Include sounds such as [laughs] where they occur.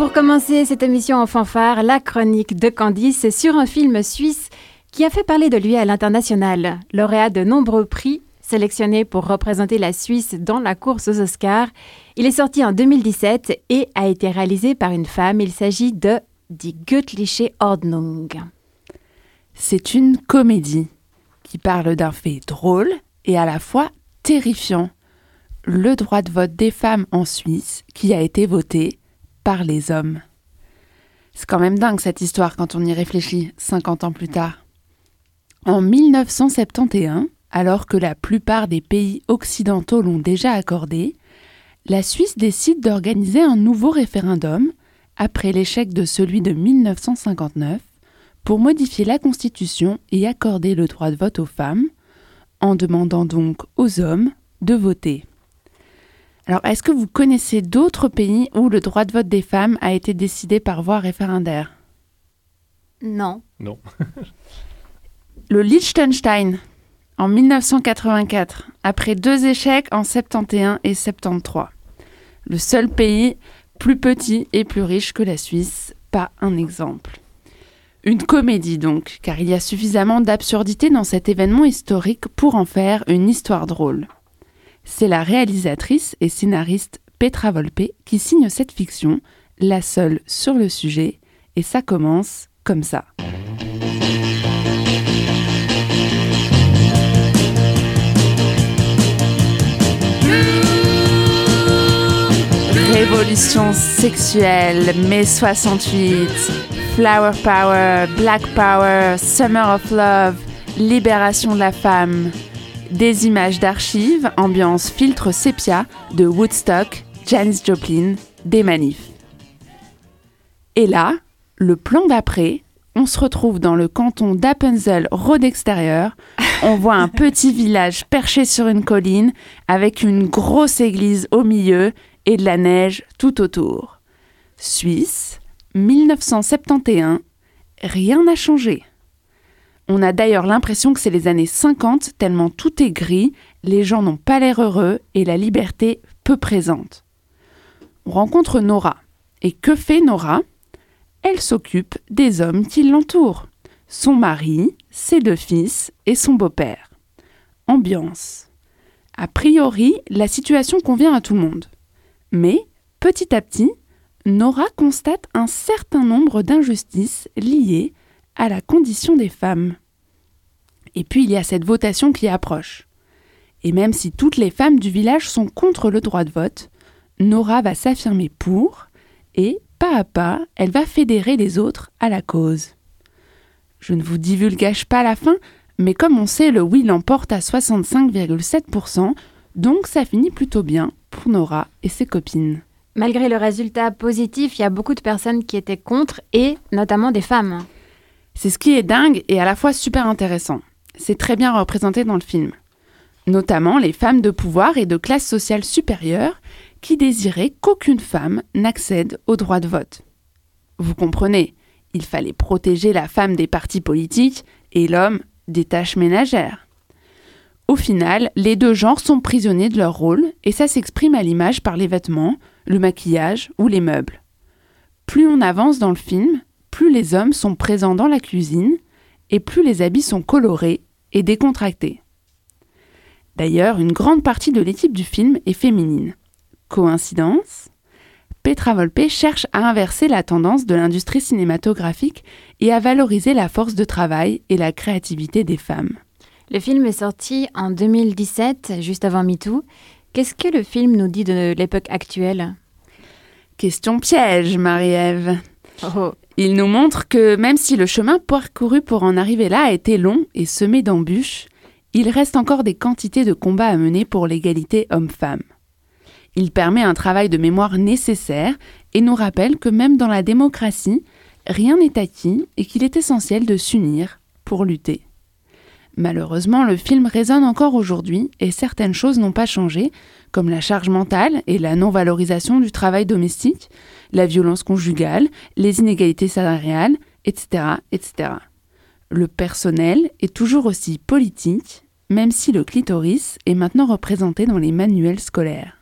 Pour commencer cette émission en fanfare, la chronique de Candice sur un film suisse qui a fait parler de lui à l'international. Lauréat de nombreux prix, sélectionné pour représenter la Suisse dans la course aux Oscars, il est sorti en 2017 et a été réalisé par une femme. Il s'agit de Die Göttliche Ordnung. C'est une comédie qui parle d'un fait drôle et à la fois terrifiant. Le droit de vote des femmes en Suisse qui a été voté par les hommes. C'est quand même dingue cette histoire quand on y réfléchit 50 ans plus tard. En 1971, alors que la plupart des pays occidentaux l'ont déjà accordé, la Suisse décide d'organiser un nouveau référendum après l'échec de celui de 1959 pour modifier la Constitution et accorder le droit de vote aux femmes, en demandant donc aux hommes de voter. Alors, est-ce que vous connaissez d'autres pays où le droit de vote des femmes a été décidé par voie référendaire? Non. Non. [laughs] le Liechtenstein, en 1984, après deux échecs en 71 et 73. Le seul pays plus petit et plus riche que la Suisse, pas un exemple. Une comédie donc, car il y a suffisamment d'absurdité dans cet événement historique pour en faire une histoire drôle c'est la réalisatrice et scénariste Petra Volpe qui signe cette fiction, la seule sur le sujet, et ça commence comme ça. Révolution sexuelle, mai 68, Flower Power, Black Power, Summer of Love, libération de la femme, des images d'archives, ambiance filtre sépia de Woodstock, Janis Joplin, des manifs. Et là, le plan d'après, on se retrouve dans le canton d'Appenzell, road extérieur. On voit un petit village perché sur une colline avec une grosse église au milieu et de la neige tout autour. Suisse, 1971, rien n'a changé. On a d'ailleurs l'impression que c'est les années 50, tellement tout est gris, les gens n'ont pas l'air heureux et la liberté peu présente. On rencontre Nora. Et que fait Nora? Elle s'occupe des hommes qui l'entourent. Son mari, ses deux fils et son beau-père. Ambiance. A priori, la situation convient à tout le monde. Mais, petit à petit, Nora constate un certain nombre d'injustices liées à la condition des femmes. Et puis il y a cette votation qui approche. Et même si toutes les femmes du village sont contre le droit de vote, Nora va s'affirmer pour, et pas à pas, elle va fédérer les autres à la cause. Je ne vous divulgage pas la fin, mais comme on sait, le oui l'emporte à 65,7%, donc ça finit plutôt bien pour Nora et ses copines. Malgré le résultat positif, il y a beaucoup de personnes qui étaient contre, et notamment des femmes. C'est ce qui est dingue et à la fois super intéressant. C'est très bien représenté dans le film. Notamment les femmes de pouvoir et de classe sociale supérieure qui désiraient qu'aucune femme n'accède au droit de vote. Vous comprenez, il fallait protéger la femme des partis politiques et l'homme des tâches ménagères. Au final, les deux genres sont prisonniers de leur rôle et ça s'exprime à l'image par les vêtements, le maquillage ou les meubles. Plus on avance dans le film, plus les hommes sont présents dans la cuisine et plus les habits sont colorés et décontractés. D'ailleurs, une grande partie de l'équipe du film est féminine. Coïncidence? Petra Volpe cherche à inverser la tendance de l'industrie cinématographique et à valoriser la force de travail et la créativité des femmes. Le film est sorti en 2017, juste avant MeToo. Qu'est-ce que le film nous dit de l'époque actuelle? Question piège, Marie-Ève. Oh. Il nous montre que même si le chemin parcouru pour en arriver là a été long et semé d'embûches, il reste encore des quantités de combats à mener pour l'égalité homme-femme. Il permet un travail de mémoire nécessaire et nous rappelle que même dans la démocratie, rien n'est acquis et qu'il est essentiel de s'unir pour lutter. Malheureusement, le film résonne encore aujourd'hui et certaines choses n'ont pas changé, comme la charge mentale et la non-valorisation du travail domestique, la violence conjugale, les inégalités salariales, etc., etc. Le personnel est toujours aussi politique, même si le clitoris est maintenant représenté dans les manuels scolaires.